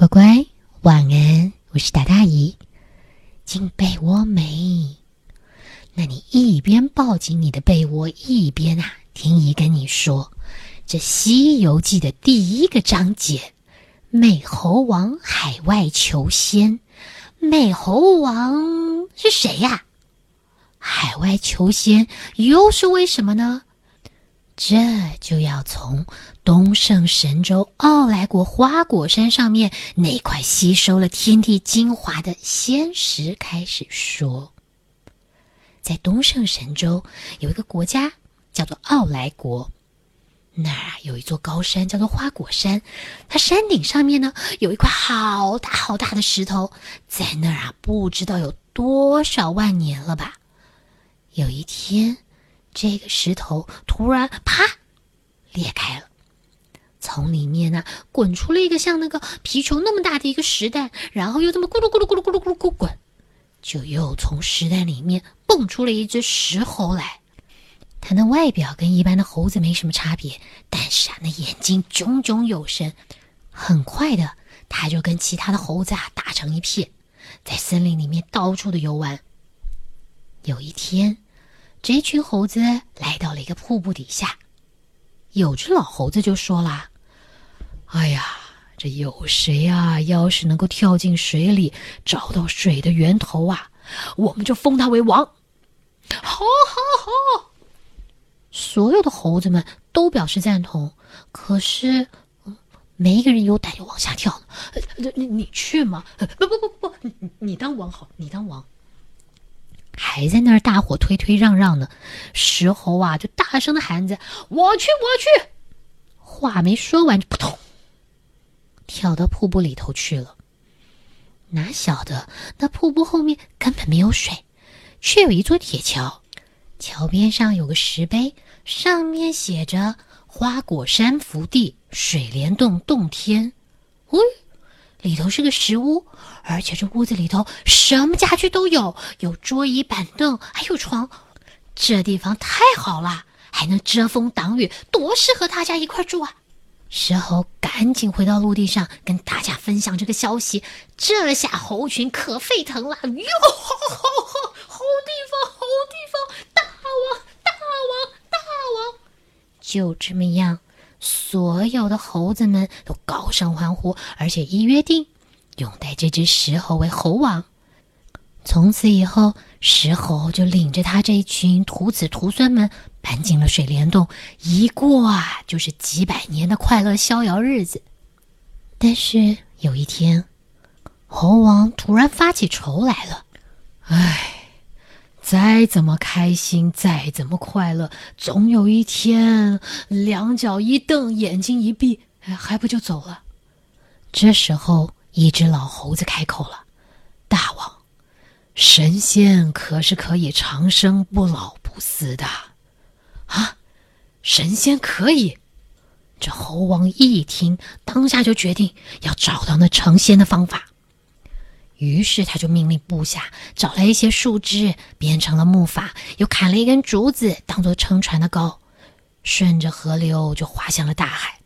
乖乖，晚安，我是大大姨。进被窝没？那你一边抱紧你的被窝，一边啊，听姨跟你说，这《西游记》的第一个章节——美猴王海外求仙。美猴王是谁呀？海外求仙又是为什么呢？这就要从东胜神州奥莱国花果山上面那块吸收了天地精华的仙石开始说。在东胜神州有一个国家叫做奥莱国，那儿有一座高山叫做花果山，它山顶上面呢有一块好大好大的石头，在那儿啊不知道有多少万年了吧。有一天。这个石头突然啪裂开了，从里面呢滚出了一个像那个皮球那么大的一个石蛋，然后又这么咕噜咕噜咕噜咕噜咕噜咕滚，就又从石蛋里面蹦出了一只石猴来。它的外表跟一般的猴子没什么差别，但是啊，那眼睛炯炯有神。很快的，它就跟其他的猴子啊打成一片，在森林里面到处的游玩。有一天。这群猴子来到了一个瀑布底下，有只老猴子就说了：“哎呀，这有谁啊？要是能够跳进水里，找到水的源头啊，我们就封他为王。”好，好，好！所有的猴子们都表示赞同。可是，没一个人有胆就往下跳。你你去吗？不不不不，你你当王好，你当王。还在那儿大伙推推让让呢，石猴啊就大声的喊着：“我去，我去！”话没说完就扑通跳到瀑布里头去了。哪晓得那瀑布后面根本没有水，却有一座铁桥，桥边上有个石碑，上面写着“花果山福地，水帘洞洞天”。喂！里头是个石屋，而且这屋子里头什么家具都有，有桌椅板凳，还有床。这地方太好了，还能遮风挡雨，多适合大家一块住啊！石猴赶紧回到陆地上，跟大家分享这个消息。这下猴群可沸腾了，哟，好好好，好地方，好地方，大王，大王，大王！就这么样。所有的猴子们都高声欢呼，而且一约定，拥戴这只石猴为猴王。从此以后，石猴就领着他这一群徒子徒孙们搬进了水帘洞，一过啊就是几百年的快乐逍遥日子。但是有一天，猴王突然发起愁来了，唉。再怎么开心，再怎么快乐，总有一天，两脚一蹬，眼睛一闭，还不就走了？这时候，一只老猴子开口了：“大王，神仙可是可以长生不老不死的啊！神仙可以。”这猴王一听，当下就决定要找到那成仙的方法。于是他就命令部下找来一些树枝，编成了木筏，又砍了一根竹子当做撑船的篙，顺着河流就划向了大海。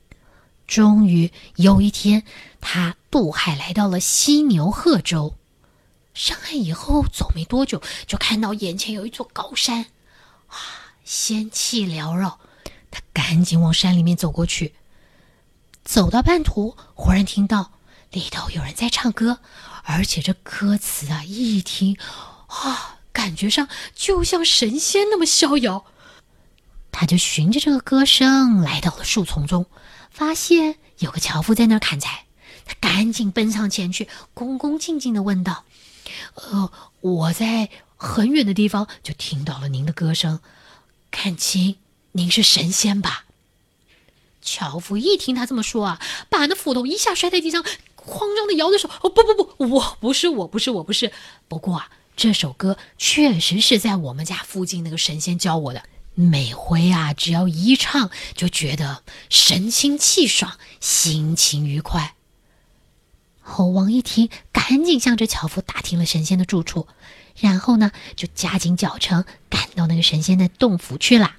终于有一天，他渡海来到了犀牛贺州。上岸以后，走没多久，就看到眼前有一座高山，啊，仙气缭绕。他赶紧往山里面走过去。走到半途，忽然听到里头有人在唱歌。而且这歌词啊，一听，啊，感觉上就像神仙那么逍遥。他就循着这个歌声来到了树丛中，发现有个樵夫在那儿砍柴。他赶紧奔上前去，恭恭敬敬的问道：“呃，我在很远的地方就听到了您的歌声，看清您是神仙吧？”樵夫一听他这么说啊，把那斧头一下摔在地上。慌张的摇着手，哦不不不，我不是我不是我不是。不过啊，这首歌确实是在我们家附近那个神仙教我的。每回啊，只要一唱，就觉得神清气爽，心情愉快。猴王一听，赶紧向着樵夫打听了神仙的住处，然后呢，就加紧脚程赶到那个神仙的洞府去了。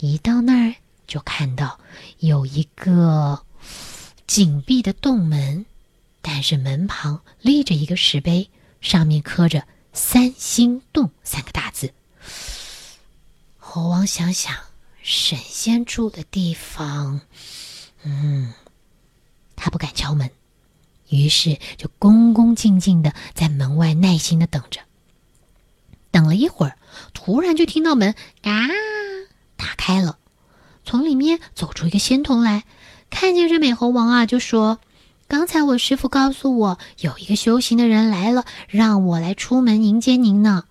一到那儿，就看到有一个。紧闭的洞门，但是门旁立着一个石碑，上面刻着“三星洞”三个大字。猴王想想，神仙住的地方，嗯，他不敢敲门，于是就恭恭敬敬的在门外耐心的等着。等了一会儿，突然就听到门啊打开了，从里面走出一个仙童来，看见这美猴王啊，就说。刚才我师傅告诉我，有一个修行的人来了，让我来出门迎接您呢。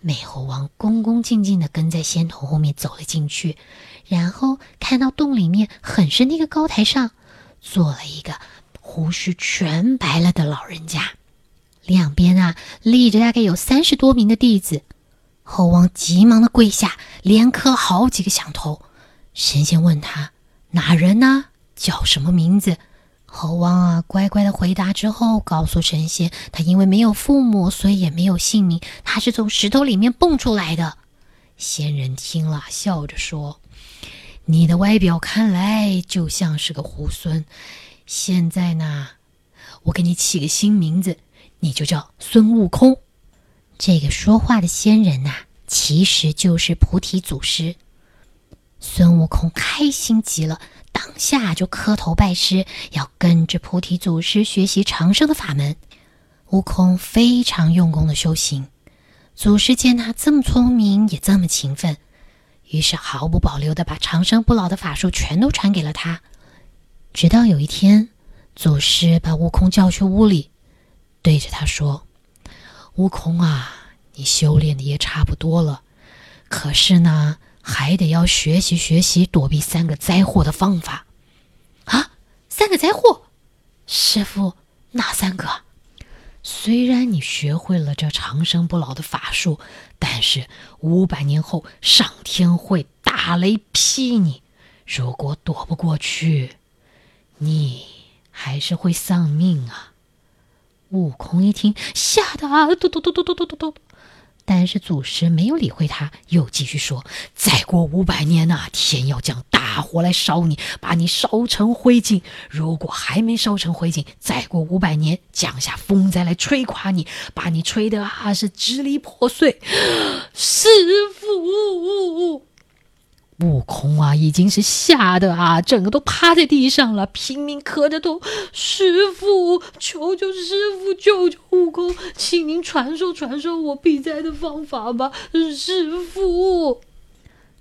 美猴王恭恭敬敬地跟在仙童后面走了进去，然后看到洞里面很深的一个高台上，坐了一个胡须全白了的老人家，两边啊立着大概有三十多名的弟子。猴王急忙的跪下，连磕好几个响头。神仙问他哪人呢？叫什么名字？猴王啊，乖乖的回答之后，告诉神仙，他因为没有父母，所以也没有姓名，他是从石头里面蹦出来的。仙人听了，笑着说：“你的外表看来就像是个猢狲，现在呢，我给你起个新名字，你就叫孙悟空。”这个说话的仙人呐，其实就是菩提祖师。孙悟空开心极了。当下就磕头拜师，要跟着菩提祖师学习长生的法门。悟空非常用功的修行，祖师见他这么聪明，也这么勤奋，于是毫不保留的把长生不老的法术全都传给了他。直到有一天，祖师把悟空叫去屋里，对着他说：“悟空啊，你修炼的也差不多了，可是呢？”还得要学习学习躲避三个灾祸的方法，啊，三个灾祸，师傅哪三个？虽然你学会了这长生不老的法术，但是五百年后上天会打雷劈你，如果躲不过去，你还是会丧命啊！悟空一听，吓得啊，嘟嘟嘟嘟嘟嘟嘟嘟。但是祖师没有理会他，又继续说：“再过五百年呐，天要降大火来烧你，把你烧成灰烬。如果还没烧成灰烬，再过五百年，降下风灾来吹垮你，把你吹得啊是支离破碎。”师傅。悟空啊，已经是吓得啊，整个都趴在地上了，拼命磕着头：“师傅，求求师傅，救救悟空，请您传授传授我避灾的方法吧，师傅。”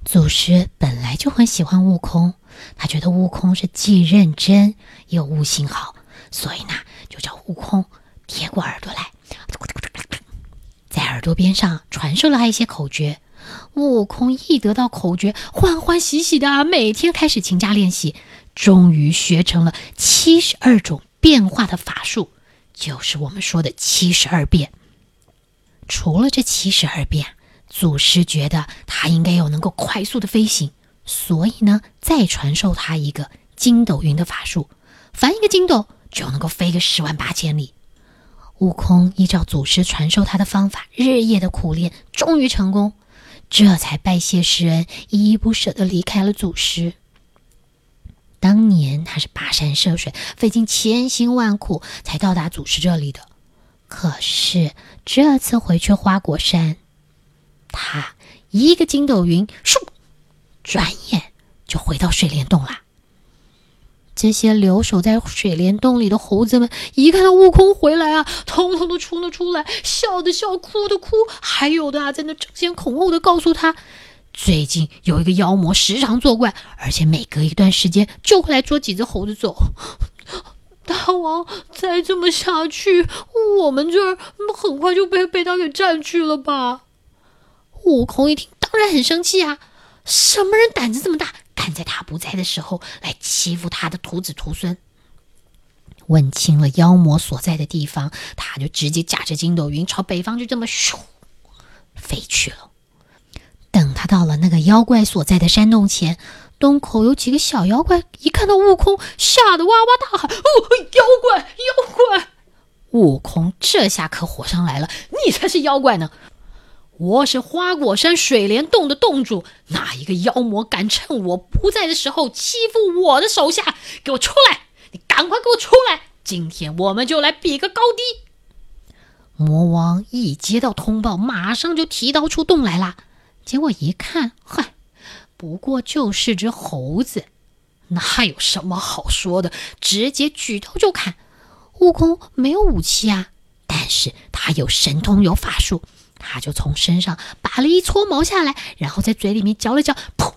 祖师本来就很喜欢悟空，他觉得悟空是既认真又悟性好，所以呢，就叫悟空贴过耳朵来，在耳朵边上传授了他一些口诀。悟空一得到口诀，欢欢喜喜的，每天开始勤加练习，终于学成了七十二种变化的法术，就是我们说的七十二变。除了这七十二变，祖师觉得他应该有能够快速的飞行，所以呢，再传授他一个筋斗云的法术，翻一个筋斗就能够飞个十万八千里。悟空依照祖师传授他的方法，日夜的苦练，终于成功。这才拜谢师恩，依依不舍的离开了祖师。当年他是跋山涉水，费尽千辛万苦才到达祖师这里的。可是这次回去花果山，他一个筋斗云，嗖，转眼就回到水帘洞了。这些留守在水帘洞里的猴子们，一看到悟空回来啊，通通都冲了出来，笑的笑，哭的哭，还有的啊，在那争先恐后的告诉他，最近有一个妖魔时常作怪，而且每隔一段时间就会来捉几只猴子走。大王，再这么下去，我们这儿很快就被被他给占据了吧？悟空一听，当然很生气啊，什么人胆子这么大？看在他不在的时候来欺负他的徒子徒孙。问清了妖魔所在的地方，他就直接驾着筋斗云朝北方就这么咻飞去了。等他到了那个妖怪所在的山洞前，洞口有几个小妖怪，一看到悟空，吓得哇哇大喊：“哦，妖怪，妖怪！”悟空这下可火上来了：“你才是妖怪呢！”我是花果山水帘洞的洞主，哪一个妖魔敢趁我不在的时候欺负我的手下？给我出来！你赶快给我出来！今天我们就来比个高低。魔王一接到通报，马上就提刀出洞来了。结果一看，嗨，不过就是只猴子，那有什么好说的？直接举刀就砍。悟空没有武器啊，但是他有神通，有法术，他就从身上拔了一撮毛下来，然后在嘴里面嚼了嚼，噗，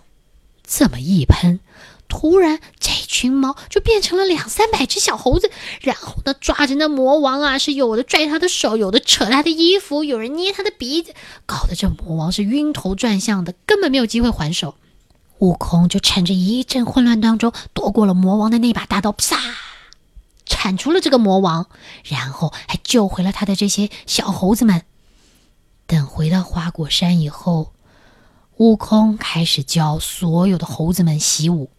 这么一喷。突然，这群猫就变成了两三百只小猴子，然后呢，抓着那魔王啊，是有的拽他的手，有的扯他的衣服，有人捏他的鼻子，搞得这魔王是晕头转向的，根本没有机会还手。悟空就趁着一阵混乱当中，夺过了魔王的那把大刀，啪，铲除了这个魔王，然后还救回了他的这些小猴子们。等回到花果山以后，悟空开始教所有的猴子们习武。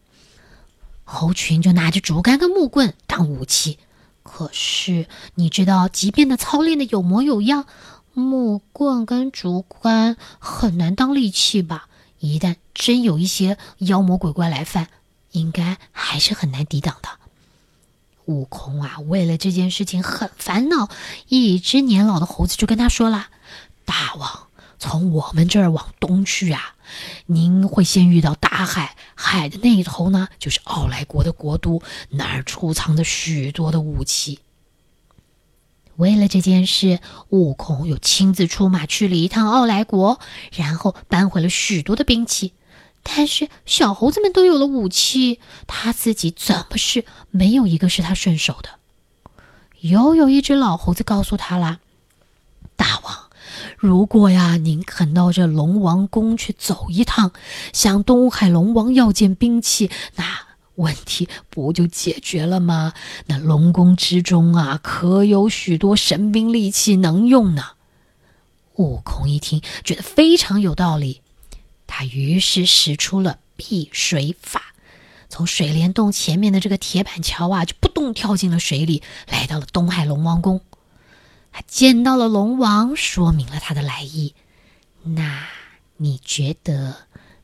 猴群就拿着竹竿跟木棍当武器，可是你知道，即便他操练的有模有样，木棍跟竹竿很难当利器吧？一旦真有一些妖魔鬼怪来犯，应该还是很难抵挡的。悟空啊，为了这件事情很烦恼。一只年老的猴子就跟他说了：“大王，从我们这儿往东去啊。”您会先遇到大海，海的那一头呢，就是奥来国的国都，那儿储藏着许多的武器。为了这件事，悟空又亲自出马去了一趟奥来国，然后搬回了许多的兵器。但是小猴子们都有了武器，他自己怎么是没有一个是他顺手的？又有一只老猴子告诉他啦：“大王。”如果呀，您肯到这龙王宫去走一趟，向东海龙王要件兵器，那问题不就解决了吗？那龙宫之中啊，可有许多神兵利器能用呢。悟空一听，觉得非常有道理，他于是使出了避水法，从水帘洞前面的这个铁板桥啊，就扑通跳进了水里，来到了东海龙王宫。他见到了龙王，说明了他的来意。那你觉得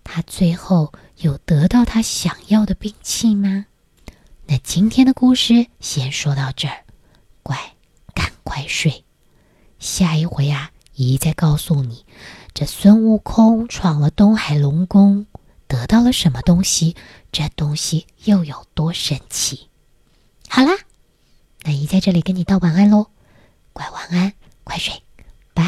他最后有得到他想要的兵器吗？那今天的故事先说到这儿，乖，赶快睡。下一回啊，姨再告诉你，这孙悟空闯了东海龙宫，得到了什么东西？这东西又有多神奇？好啦，那姨在这里跟你道晚安喽。乖，晚安，快睡，拜。